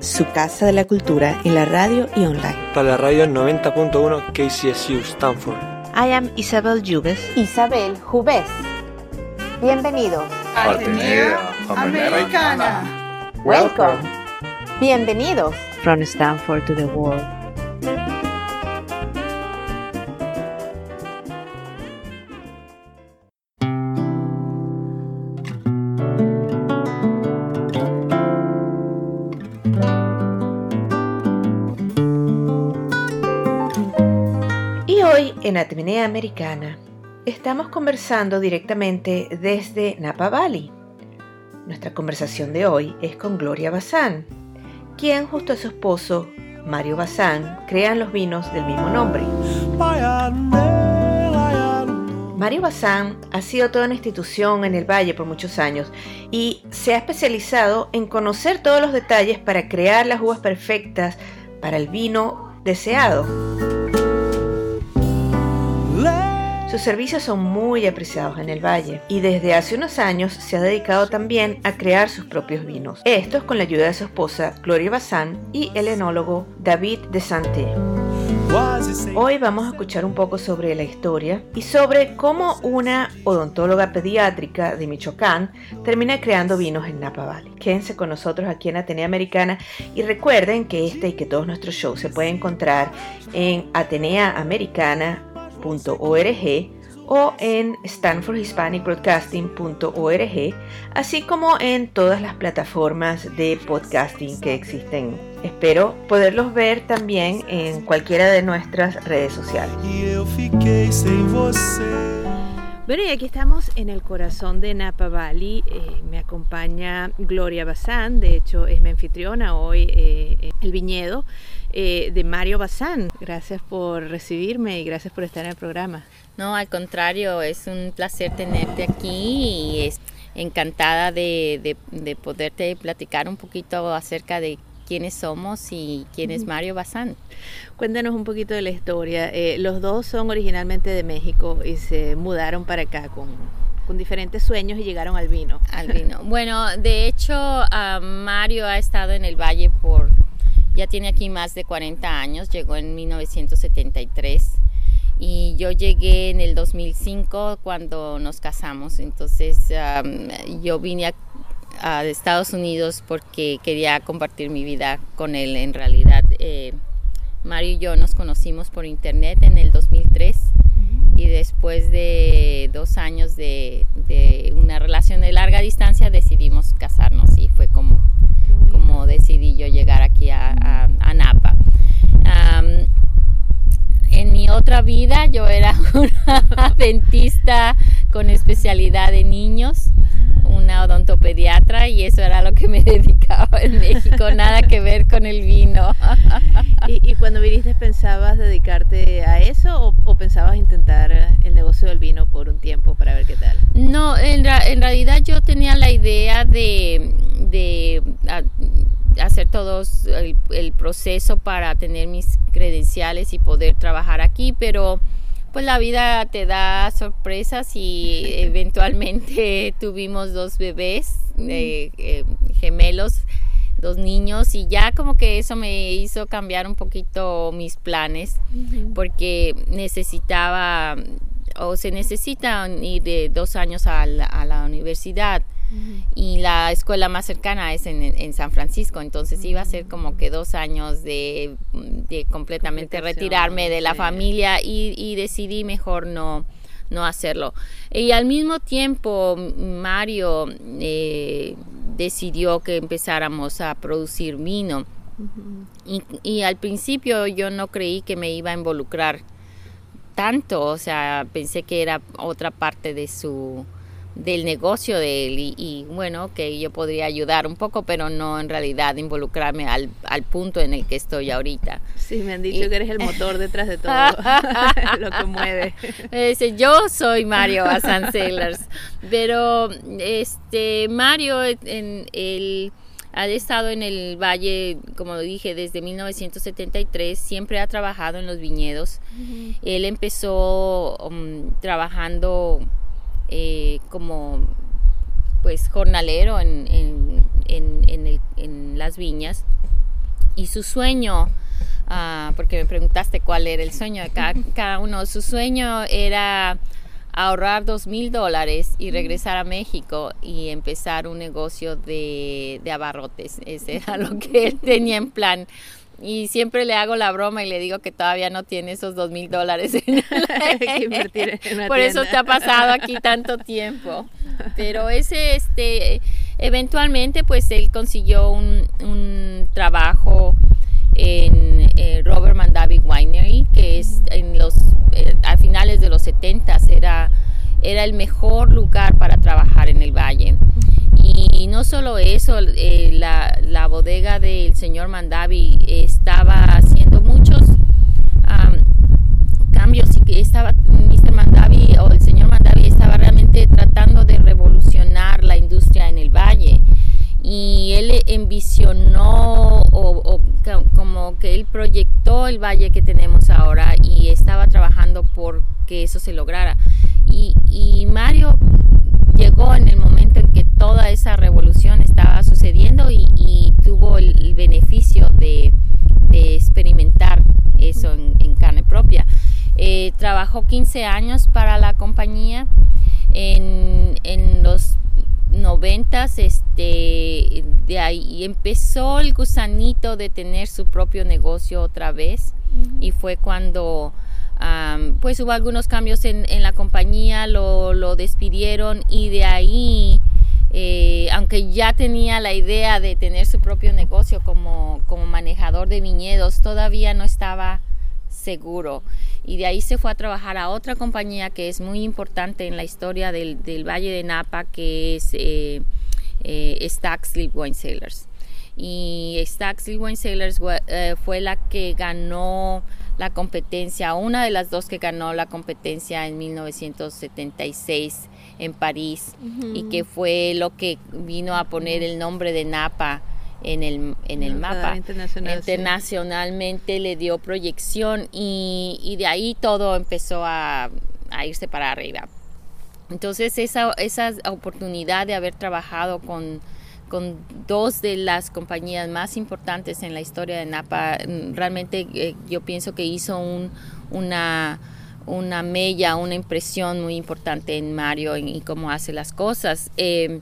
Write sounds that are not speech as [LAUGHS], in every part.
Su casa de la cultura en la radio y online. Para la radio 90.1 KCSU Stanford. I am Isabel Jubes. Isabel Jubes. Bienvenidos. Atenea Americana. Welcome. Bienvenidos. From Stanford to the world. En Atenea Americana estamos conversando directamente desde Napa Valley. Nuestra conversación de hoy es con Gloria Bazán, quien junto a su esposo Mario Bazán crean los vinos del mismo nombre. Mario Bazán ha sido toda una institución en el Valle por muchos años y se ha especializado en conocer todos los detalles para crear las uvas perfectas para el vino deseado. Sus servicios son muy apreciados en el valle y desde hace unos años se ha dedicado también a crear sus propios vinos. Estos con la ayuda de su esposa Gloria Bazán y el enólogo David de Santé. Hoy vamos a escuchar un poco sobre la historia y sobre cómo una odontóloga pediátrica de Michoacán termina creando vinos en Napa Valley. Quédense con nosotros aquí en Atenea Americana y recuerden que este y que todos nuestros shows se pueden encontrar en o en stanfordhispanicbroadcasting.org, así como en todas las plataformas de podcasting que existen. Espero poderlos ver también en cualquiera de nuestras redes sociales. Bueno, y aquí estamos en el corazón de Napa Valley. Eh, me acompaña Gloria Bazán, de hecho es mi anfitriona hoy eh, el viñedo eh, de Mario Bazán. Gracias por recibirme y gracias por estar en el programa. No, al contrario, es un placer tenerte aquí y es encantada de, de, de poderte platicar un poquito acerca de quiénes somos y quién es Mario Bazán. Cuéntanos un poquito de la historia. Eh, los dos son originalmente de México y se mudaron para acá con, con diferentes sueños y llegaron al vino. Al [LAUGHS] vino. Bueno, de hecho, uh, Mario ha estado en el Valle por, ya tiene aquí más de 40 años, llegó en 1973 y yo llegué en el 2005 cuando nos casamos. Entonces um, yo vine a, a, Estados Unidos porque quería compartir mi vida con él. En realidad, eh, Mario y yo nos conocimos por internet en el 2003 y después de dos años de, de una relación de larga distancia decidimos casarnos y fue como, como decidí yo llegar aquí a, a, a Napa. Um, en mi otra vida yo era [LAUGHS] una dentista con especialidad de niños, una odontopediatra y eso era lo que me [LAUGHS] dedicaba en México, nada que ver con el vino. [LAUGHS] ¿Y, y cuando viniste pensabas dedicarte a eso o, o, pensabas intentar el negocio del vino por un tiempo para ver qué tal? No, en, en realidad yo tenía la idea de, de a, hacer todo el, el, proceso para tener mis credenciales y poder trabajar aquí, pero pues la vida te da sorpresas y [LAUGHS] eventualmente tuvimos dos bebés eh, eh, gemelos, dos niños y ya como que eso me hizo cambiar un poquito mis planes uh -huh. porque necesitaba o se necesita ir de dos años a la, a la universidad. Uh -huh. y la escuela más cercana es en, en San Francisco, entonces uh -huh. iba a ser como que dos años de, de completamente retirarme de la sí. familia y, y, decidí mejor no, no hacerlo. Y al mismo tiempo Mario eh, decidió que empezáramos a producir vino y, y al principio yo no creí que me iba a involucrar tanto, o sea, pensé que era otra parte de su del negocio de él y, bueno, que yo podría ayudar un poco, pero no en realidad involucrarme al, al punto en el que estoy ahorita. Sí, me han dicho que eres el motor detrás de todo [LAUGHS] [LAUGHS] lo que mueve. yo soy Mario Asan Sailors, pero este Mario en el ha estado en el valle, como lo dije, desde 1973, siempre ha trabajado en los viñedos. Él empezó um, trabajando eh, como pues jornalero en, las viñas. Y su sueño, ah, porque me preguntaste cuál era el sueño de cada, uno, su sueño era ahorrar dos mil dólares y regresar a México y empezar un negocio de, de abarrotes. Ese era lo que él tenía en plan y siempre le hago la broma y le digo que todavía no tiene esos dos mil dólares. [LAUGHS] Por eso te ha pasado aquí tanto tiempo. Pero ese, este, eventualmente, pues él consiguió un, un trabajo en eh, Robert Mandavi Winery, que es en los, eh, a finales de los 70 era, era el mejor lugar para trabajar en el valle. Y no solo eso, eh, la, la, bodega del señor Mandavi estaba haciendo muchos cambios y que estaba Mr. Mandavi o el señor Mandavi estaba realmente tratando de revolucionar la industria en el valle y él envisionó o, como que él proyectó el valle que tenemos ahora y estaba trabajando por que eso se lograra y, y Mario llegó en el momento en que toda esa revolución estaba sucediendo y, tuvo el, beneficio de, experimentar eso en, carne propia. Eh, trabajó 15 años para la compañía. En, en los noventas, este, de ahí empezó el gusanito de tener su propio negocio otra vez y fue cuando pues hubo algunos cambios en, la compañía, lo, despidieron y de ahí, eh, aunque ya tenía la idea de tener su propio negocio como, como manejador de viñedos, todavía no estaba seguro. Y de ahí se fue a trabajar a otra compañía que es muy importante en la historia del, Valle de Napa, que es eh, eh, Stack Sleep Wine Sailors. Y Stack Sleep Wine Sailors eh, fue la que ganó la competencia, una de las dos que ganó la competencia en 1976 en París y que fue lo que vino a poner el nombre de Napa en el, en el mapa. Internacionalmente le dio proyección y, de ahí todo empezó a, irse para arriba. Entonces esa, esa oportunidad de haber trabajado con, con dos de las compañías más importantes en la historia de Napa, mm, realmente eh, yo pienso que hizo un, una, una mella, una impresión muy importante en Mario y cómo hace las cosas. Eh,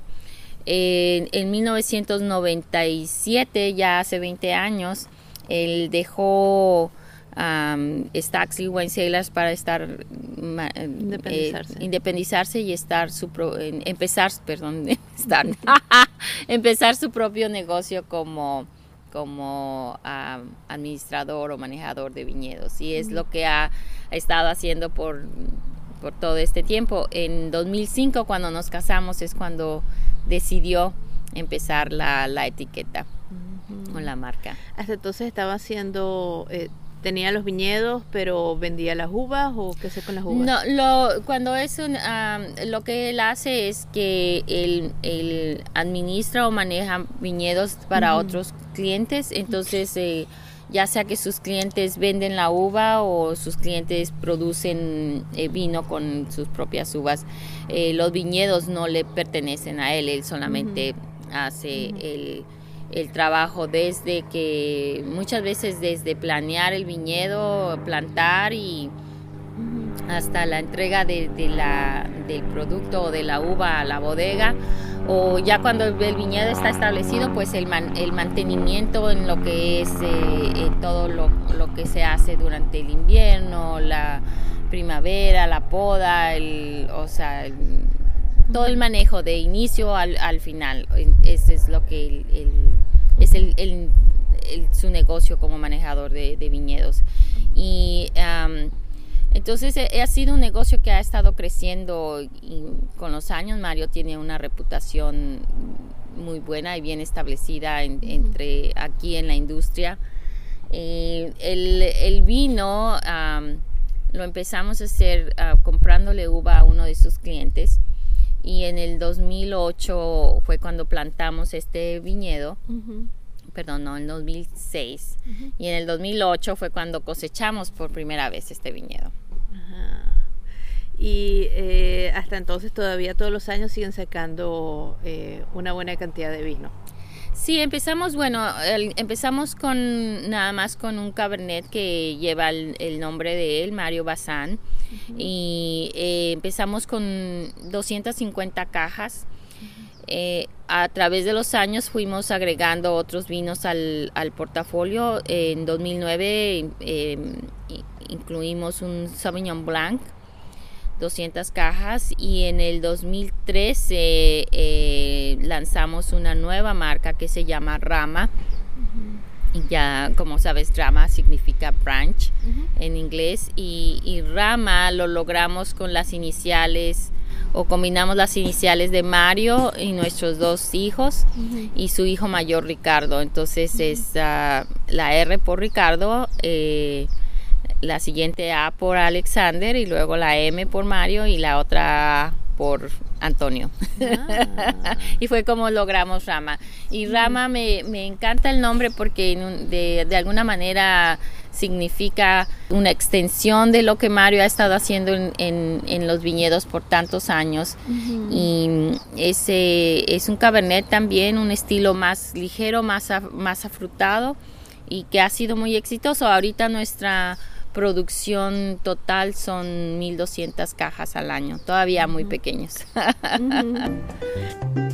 en 1997, ya hace 20 años, él dejó um, Stacks y para estar eh, independizarse. y estar su empezar, perdón, [LAUGHS] [LAUGHS] empezar su propio negocio como como administrador o manejador de viñedos y es lo que ha, estado haciendo por, por todo este tiempo. En 2005 cuando nos casamos es cuando decidió empezar la, etiqueta con la marca. Hasta entonces estaba haciendo, eh, tenía los viñedos, pero vendía las uvas o qué sé con las uvas. No, lo, cuando es lo que él hace es que él, administra o maneja viñedos para otros clientes, entonces eh, ya sea que sus clientes venden la uva o sus clientes producen eh, vino con sus propias uvas. Eh, los viñedos no le pertenecen a él, él solamente hace el, trabajo desde que, muchas veces desde planear el viñedo, plantar y hasta la entrega de, la, del producto o de la uva a la bodega o ya cuando el viñedo está establecido, pues el, el mantenimiento en lo que es eh, eh, todo lo, que se hace durante el invierno, la primavera, la poda, el, o sea, todo el manejo de inicio al, al final. Ese es lo que es el, su negocio como manejador de, viñedos. Y Entonces eh, ha sido un negocio que ha estado creciendo y con los años Mario tiene una reputación muy buena y bien establecida entre aquí en la industria. Eh, el, vino lo empezamos a hacer ah, comprándole uva a uno de sus clientes y en el 2008 fue cuando plantamos este viñedo. Perdón, no, en 2006. Y en el 2008 fue cuando cosechamos por primera vez este viñedo. Y eh, hasta entonces todavía todos los años siguen sacando eh, una buena cantidad de vino. Sí, empezamos, bueno, empezamos con nada más con un cabernet que lleva el, nombre de él, Mario Bazán, y eh, empezamos con 250 cajas. Eh, a través de los años fuimos agregando otros vinos al, portafolio. En 2009 em, incluimos un Sauvignon Blanc 200 cajas y en el 2013 eh, lanzamos una nueva marca que se llama Rama. Y ya, como sabes, Rama significa branch en inglés y, Rama lo logramos con las iniciales o combinamos las iniciales de Mario y nuestros dos hijos y su hijo mayor Ricardo. Entonces es ah, la R por Ricardo. Eh, la siguiente A por Alexander y luego la M por Mario y la otra por Antonio. Ah. [LAUGHS] y fue como logramos Rama. Y Rama me, encanta el nombre porque de, alguna manera significa una extensión de lo que Mario ha estado haciendo en, los viñedos por tantos años. Y ese es un cabernet también, un estilo más ligero, más, más afrutado y que ha sido muy exitoso. Ahorita nuestra producción total son 1200 cajas al año, todavía muy pequeños. [LAUGHS]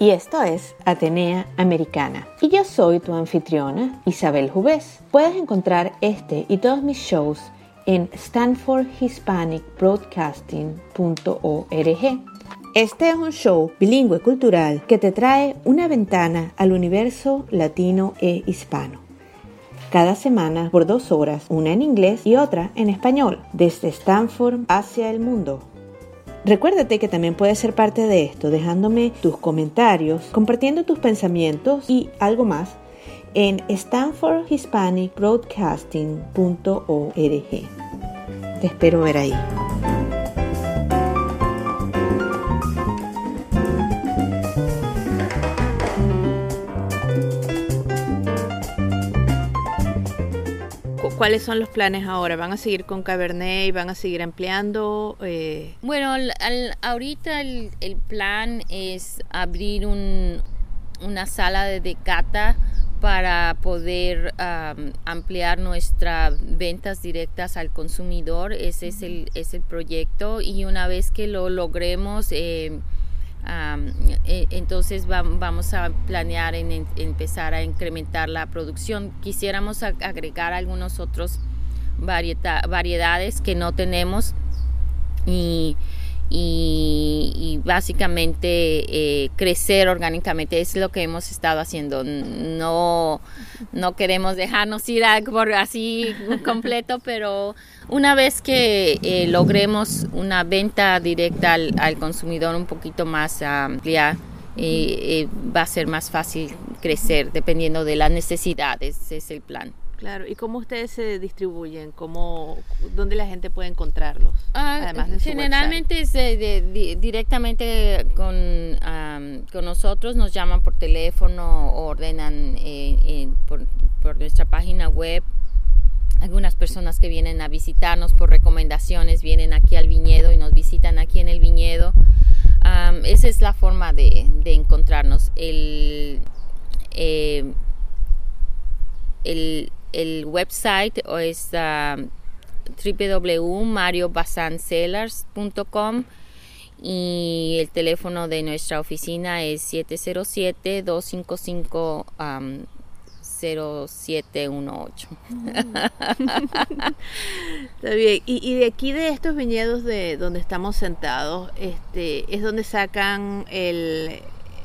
Y esto es Atenea Americana. Y yo soy tu anfitriona, Isabel Jubés. Puedes encontrar este y todos mis shows en stanfordhispanicbroadcasting.org. Este es un show bilingüe cultural que te trae una ventana al universo latino e hispano cada semana por dos horas, una en inglés y otra en español, desde Stanford hacia el mundo. Recuérdate que también puedes ser parte de esto dejándome tus comentarios, compartiendo tus pensamientos y algo más en stanfordhispanicbroadcasting.org. Te espero ver ahí. ¿Cuáles son los planes ahora? ¿Van a seguir con Cabernet y van a seguir ampliando? Eh? Bueno, ahorita el, plan es abrir una sala de decata para poder ampliar nuestras ventas directas al consumidor. Ese es el, es el proyecto y una vez que lo logremos... Eh, e, entonces vamos a planear en, empezar a incrementar la producción. Quisiéramos agregar algunos otros variedades que no tenemos y y, básicamente eh, crecer orgánicamente es lo que hemos estado haciendo. No, no queremos dejarnos ir por así completo, [LAUGHS] pero una vez que eh, logremos una venta directa al, consumidor un poquito más amplia, eh, va a ser más fácil crecer dependiendo de las necesidades, es el plan. Claro, ¿y cómo ustedes se distribuyen? ¿Cómo, ¿Dónde la gente puede encontrarlos? Ah, generalmente es directamente con, con, nosotros, nos llaman por teléfono o ordenan eh, por, nuestra página web. Algunas personas que vienen a visitarnos por recomendaciones vienen aquí al viñedo y nos visitan aquí en el viñedo. esa es la forma de, encontrarnos. El, eh, el el website es uh, y el teléfono de nuestra oficina es 707-255 0718. [LAUGHS] Está bien. Y, de aquí de estos viñedos de donde estamos sentados, este, es donde sacan el,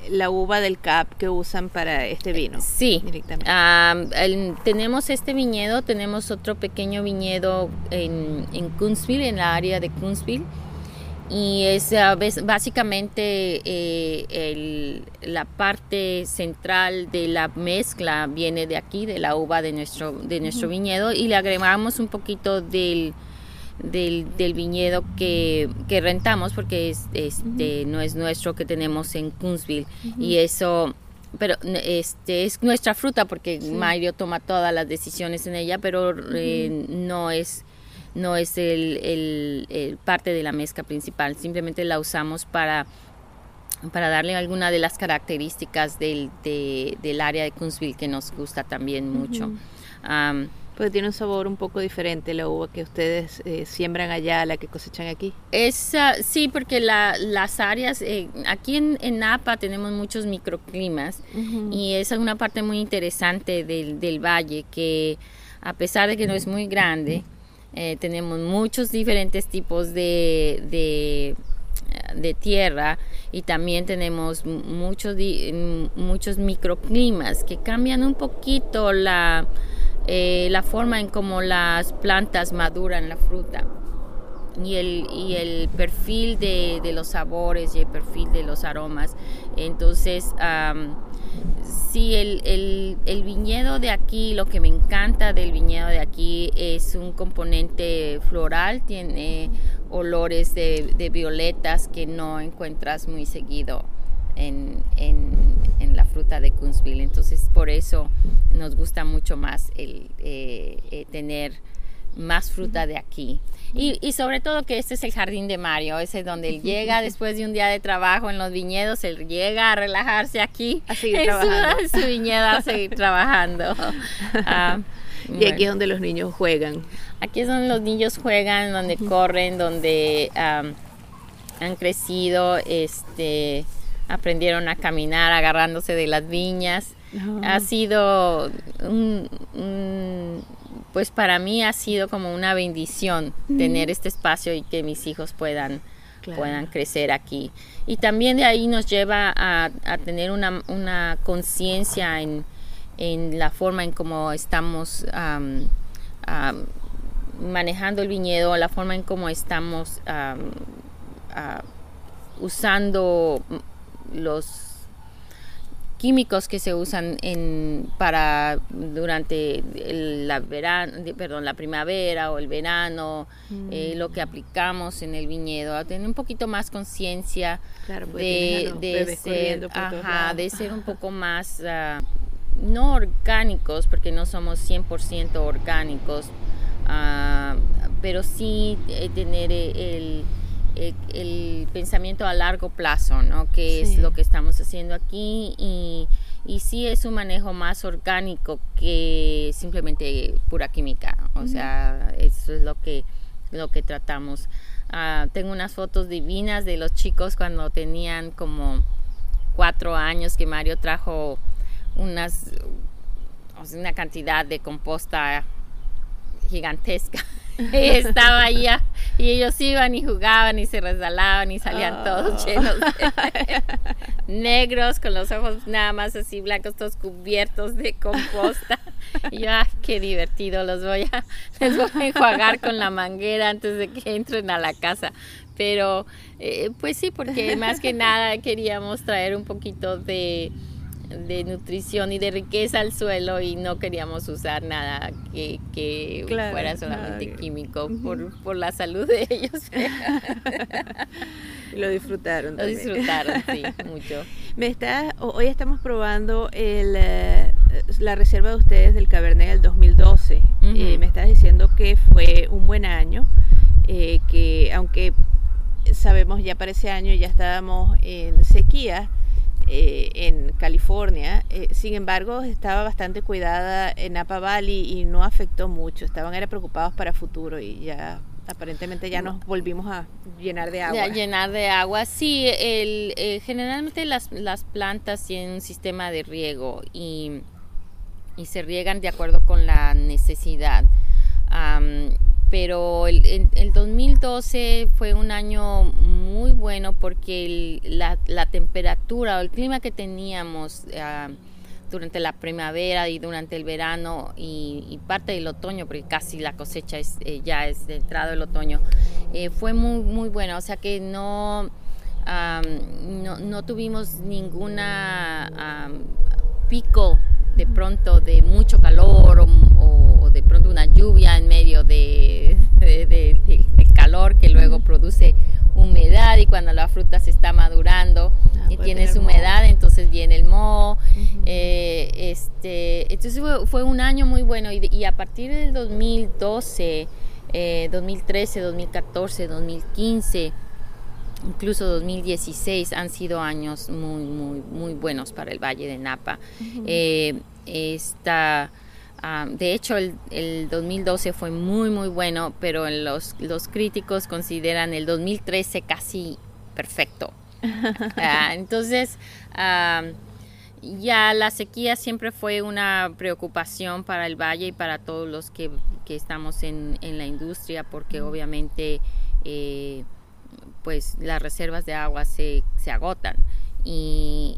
la uva del CAP que usan para este vino. Sí, directamente. Um, el- tenemos este viñedo, tenemos otro pequeño viñedo en, en Kunzville, en la área de Kunzville. Y es ah, ves- básicamente eh, el- la parte central de la mezcla viene de aquí, de la uva de nuestro, de nuestro viñedo, y le agregamos un poquito del, del, del viñedo que, que rentamos, porque es, este, no es nuestro que tenemos en Kunzville. Y eso pero este es nuestra fruta porque Mario toma todas las decisiones en ella, pero eh, no es no es el, el- el parte de la mezcla principal, simplemente la usamos para para darle alguna de las características del, de- del área de Kunzville que nos gusta también mucho. Porque tiene un sabor un poco diferente la uva que ustedes eh, siembran allá a la que cosechan aquí. Es, sí, porque la- las áreas, eh, aquí en, en Napa tenemos muchos microclimas y esa es una parte muy interesante del, del valle que a pesar de que no es muy grande, eh, tenemos muchos diferentes tipos de, de, de tierra y también tenemos muchos, muchos microclimas que cambian un poquito la, eh, la forma en cómo las plantas maduran la fruta y el, y el perfil de, de los sabores y el perfil de los aromas. Entonces, am, sí, el, el- el viñedo de aquí, lo que me encanta del viñedo de aquí es un componente floral, tiene olores de, de violetas que no encuentras muy seguido en, en- en la fruta de Kunzville. Entonces, por eso nos gusta mucho más el eh, eh, tener más fruta de aquí. Y, y sobre todo que este es el jardín de Mario, ese es donde él [LAUGHS] llega después de un día de trabajo en los viñedos, él llega a relajarse aquí A seguir [LAUGHS] en su- trabajando. en su, viñedo a seguir trabajando. [LAUGHS] Ah, Y bueno. aquí es donde los niños juegan. Aquí es donde los niños juegan, donde corren, donde am, han crecido, este, aprendieron a caminar agarrándose de las viñas. Ha sido un, un- pues para mí ha sido como una bendición tener este espacio y que mis hijos puedan Claro. puedan crecer aquí. Y también de ahí nos lleva a, a tener una, una conciencia en, en la forma en cómo estamos am, am, manejando el viñedo, la forma en cómo estamos am, usando los químicos que se usan en para durante el- la verano, perdón, la primavera o el verano, eh, lo que aplicamos en el viñedo, a tener un poquito más conciencia Claro, de, de ser, ajá, de [LAUGHS] ser un poco más ah, no orgánicos, porque no somos 100% orgánicos, ah, pero sí eh, tener eh, el, el, el pensamiento a largo plazo, ¿no? Que Sí. es lo que estamos haciendo aquí y, y sí es un manejo más orgánico que simplemente pura química, o sea, eso es lo que, lo que tratamos. Ah, tengo unas fotos divinas de los chicos cuando tenían como cuatro años que Mario trajo unas una cantidad de composta gigantesca [LAUGHS] [LAUGHS] estaba allá y ellos iban y jugaban y se resbalaban y salían todos llenos de [LAUGHS] negros con los ojos nada más así blancos todos cubiertos de composta. Y yo ah, qué divertido los voy a les voy a enjuagar con la manguera antes de que entren a la casa pero eh, pues sí porque más que nada queríamos traer un poquito de de nutrición y de riqueza al suelo y no queríamos usar nada que, que Claro, fuera solamente químico por, por la salud de ellos. [LAUGHS] Lo disfrutaron. Lo también. disfrutaron, sí, [LAUGHS] mucho. Me está, ho- hoy estamos probando el, eh, la reserva de ustedes del Cabernet del 2012. Ujú. Eh, me estás diciendo que fue un buen año, eh, que aunque sabemos ya para ese año ya estábamos en sequía eh, en California, eh, sin embargo estaba bastante cuidada en Napa Valley y no afectó mucho. Estaban era preocupados para futuro y ya aparentemente ya nos volvimos a llenar de agua. De llenar de agua. Sí, el, eh, generalmente las, las plantas tienen un sistema de riego y, y se riegan de acuerdo con la necesidad. Pero el, el- el 2012 fue un año muy bueno porque la, temperatura o el clima que teníamos ah, durante la primavera y durante el verano y, parte del otoño, porque casi la cosecha es, eh, ya es de entrado el otoño, eh, fue muy, muy bueno. O sea que no, no, tuvimos ninguna pico de pronto de mucho calor o, de pronto una lluvia en medio de, calor que luego produce humedad y cuando la fruta se está madurando ah, y tienes humedad, entonces viene el moho. Eh, este, entonces fue, un año muy bueno y, a partir del 2012, 2013, 2014, 2015, incluso 2016 han sido años muy, muy, muy buenos para el Valle de Napa. Eh, ah, de hecho, el, el, 2012 fue muy, muy bueno, pero los, los críticos consideran el 2013 casi perfecto. [LAUGHS] Ah, entonces, ah, ya la sequía siempre fue una preocupación para el valle y para todos los que, que estamos en, en, la industria, porque obviamente eh, pues las reservas de agua se, se agotan y,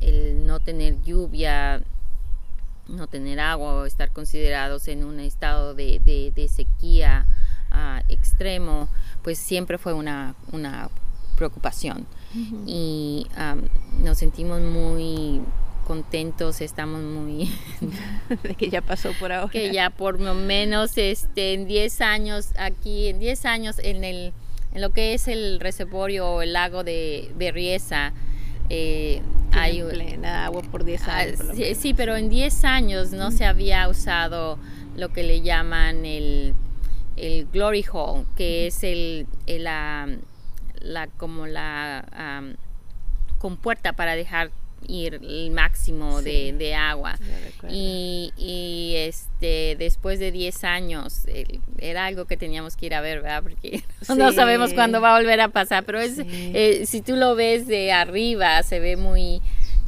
el no tener lluvia, no tener agua o estar considerados en un estado de, de, sequía ah, extremo, pues siempre fue una, una preocupación. Y nos sentimos muy contentos, estamos muy... [LAUGHS] de que ya pasó por ahora. Que ya por lo menos este, en 10 años, aquí en 10 años en el en lo que es el reservorio o el lago de Berriesa, eh, hay plena agua por 10 ah, años. sí, pero en 10 años no se había usado lo que le llaman el, el glory hole, que es el, la, la, como la compuerta para dejar ir el máximo de, agua. Y, y, este después de 10 años era algo que teníamos que ir a ver, ¿verdad? Porque [LAUGHS] no sabemos cuándo va a volver a pasar, pero es eh, si tú lo ves de arriba se ve muy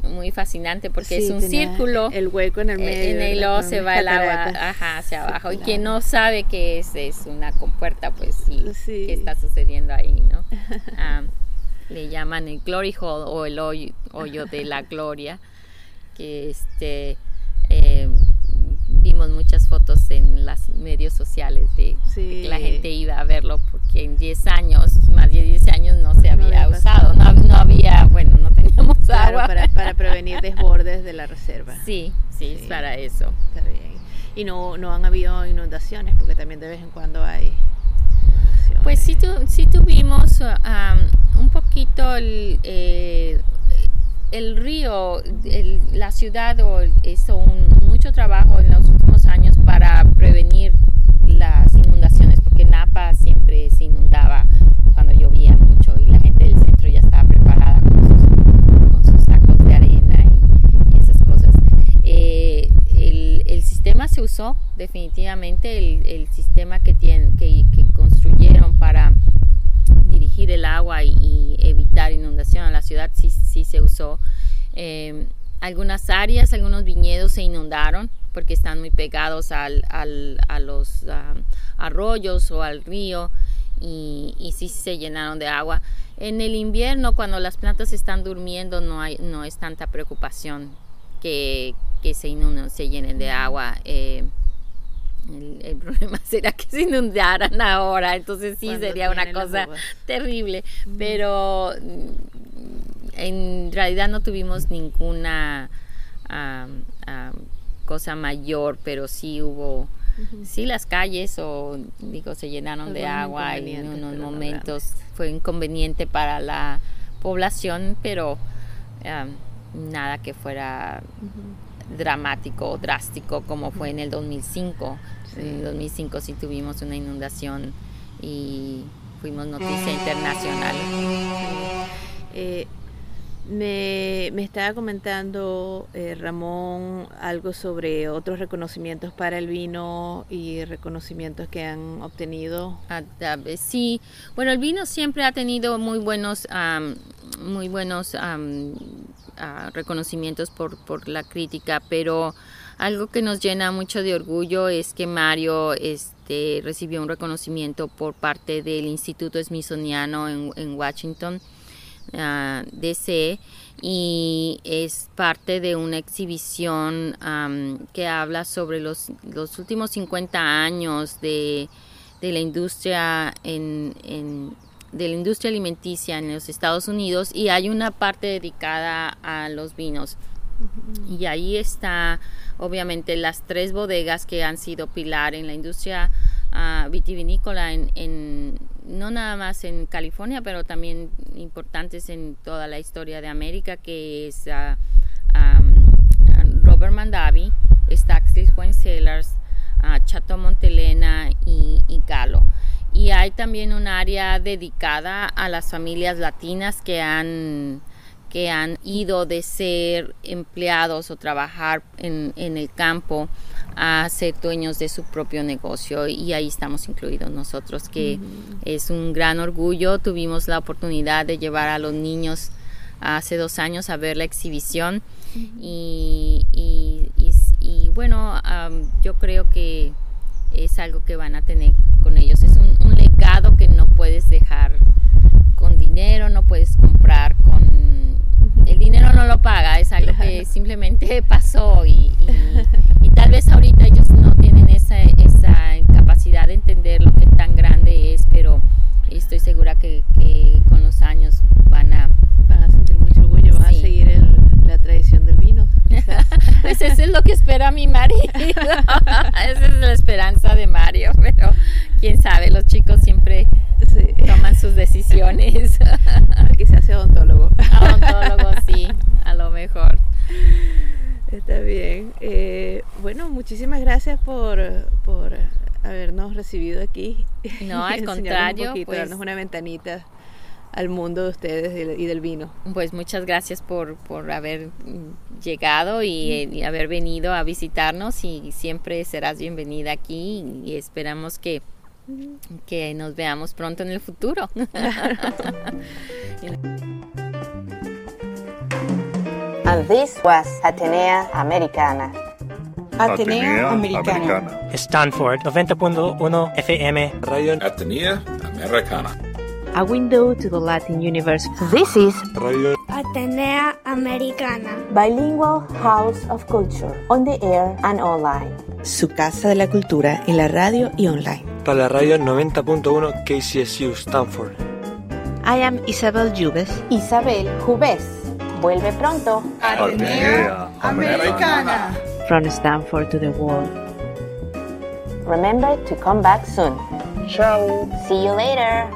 muy fascinante porque es un círculo el hueco en el eh, medio en el se va el agua ajá, hacia abajo y quien no sabe que es, es una compuerta pues sí, qué está sucediendo ahí no [LAUGHS] ah, le llaman el glory hole o el hoyo, de la gloria, que este eh, vimos muchas fotos en los medios sociales de, que la gente iba a verlo porque en 10 años, más de 10 años no se había, usado, no, había, bueno, no teníamos agua. Para, para, prevenir [LAUGHS] desbordes de la reserva. Sí, sí, para eso. Está bien. Y no, no han habido inundaciones porque también de vez en cuando hay pues sí, tu, sí tuvimos un poquito el, eh, el río, la ciudad hizo mucho trabajo en los últimos años para prevenir las inundaciones, porque Napa siempre se inundaba cuando llovía mucho y la gente del centro ya estaba preparada con sus, sacos de arena y, esas cosas. Eh, el, el, sistema se usó definitivamente, el, el sistema que, tiene, que, que construyeron para dirigir el agua y, evitar inundación en la ciudad sí, sí se usó. Em, algunas áreas, algunos viñedos se inundaron porque están muy pegados al, al, a los arroyos o al río y, y, sí se llenaron de agua. En el invierno, cuando las plantas están durmiendo, no, hay, no es tanta preocupación que, que se inunden, se llenen de agua. Eh, el, problema [LAUGHS] será que se inundaran ahora, entonces sí sería una cosa terrible, pero mm, en realidad no tuvimos ninguna cosa mayor, pero sí hubo, sí las calles o digo se llenaron de agua y en unos momentos fue inconveniente para la población, pero nada que fuera dramático o drástico como fue en el 2005. En el 2005 sí tuvimos una inundación y fuimos noticia internacional. Eh, me, estaba comentando eh, Ramón algo sobre otros reconocimientos para el vino y reconocimientos que han obtenido. Ah, sí, bueno, el vino siempre ha tenido muy buenos, muy buenos reconocimientos por, por, la crítica, pero Algo que nos llena mucho de orgullo es que Mario este, recibió un reconocimiento por parte del Instituto Smithsoniano en, en Washington, uh, D.C., y es parte de una exhibición um, que habla sobre los, los, últimos 50 años de, de la industria en, en, de la industria alimenticia en los Estados Unidos y hay una parte dedicada a los vinos. Y ahí está, obviamente, las tres bodegas que han sido pilar en la industria uh, vitivinícola, en, en, no nada más en California, pero también importantes en toda la historia de América, que es uh, um, Robert Mandavi, Staxis Wine Cellars, uh, Chateau Montelena y, y Galo. Y hay también un área dedicada a las familias latinas que han que han ido de ser empleados o trabajar en, en, el campo a ser dueños de su propio negocio y ahí estamos incluidos nosotros, que uh -huh. es un gran orgullo. Tuvimos la oportunidad de llevar a los niños hace dos años a ver la exhibición uh -huh. y, y, y, y, bueno, um, yo creo que es algo que van a tener con ellos. Es un, un legado que no puedes dejar con dinero, no puedes comprar con el dinero no lo paga, es algo claro. que simplemente [LAUGHS] pasó y, y, y, tal vez ahorita ellos quién sabe, los chicos siempre sí. toman sus decisiones. [LAUGHS] que se hace odontólogo. Odontólogo, sí, a lo mejor. Está bien. Eh, bueno, muchísimas gracias por, por habernos recibido aquí. No, [LAUGHS] al contrario. Un poquito, pues, darnos una ventanita al mundo de ustedes y del vino. Pues muchas gracias por, por haber llegado y, y, haber venido a visitarnos y siempre serás bienvenida aquí y esperamos que que nos veamos pronto en el futuro. [LAUGHS] And this was Atenea Americana. Atenea Americana. Stanford 90.1 FM. Radio Atenea Americana. A window to the Latin universe. This is Radio Atenea Americana. Bilingual House of Culture. On the air and online. Su casa de la cultura en la radio y online. Para la radio 90.1 KCSU Stanford. I am Isabel Jubes. Isabel Jubes. Vuelve pronto. Atenea Americana. From Stanford to the world. Remember to come back soon. Ciao. See you later.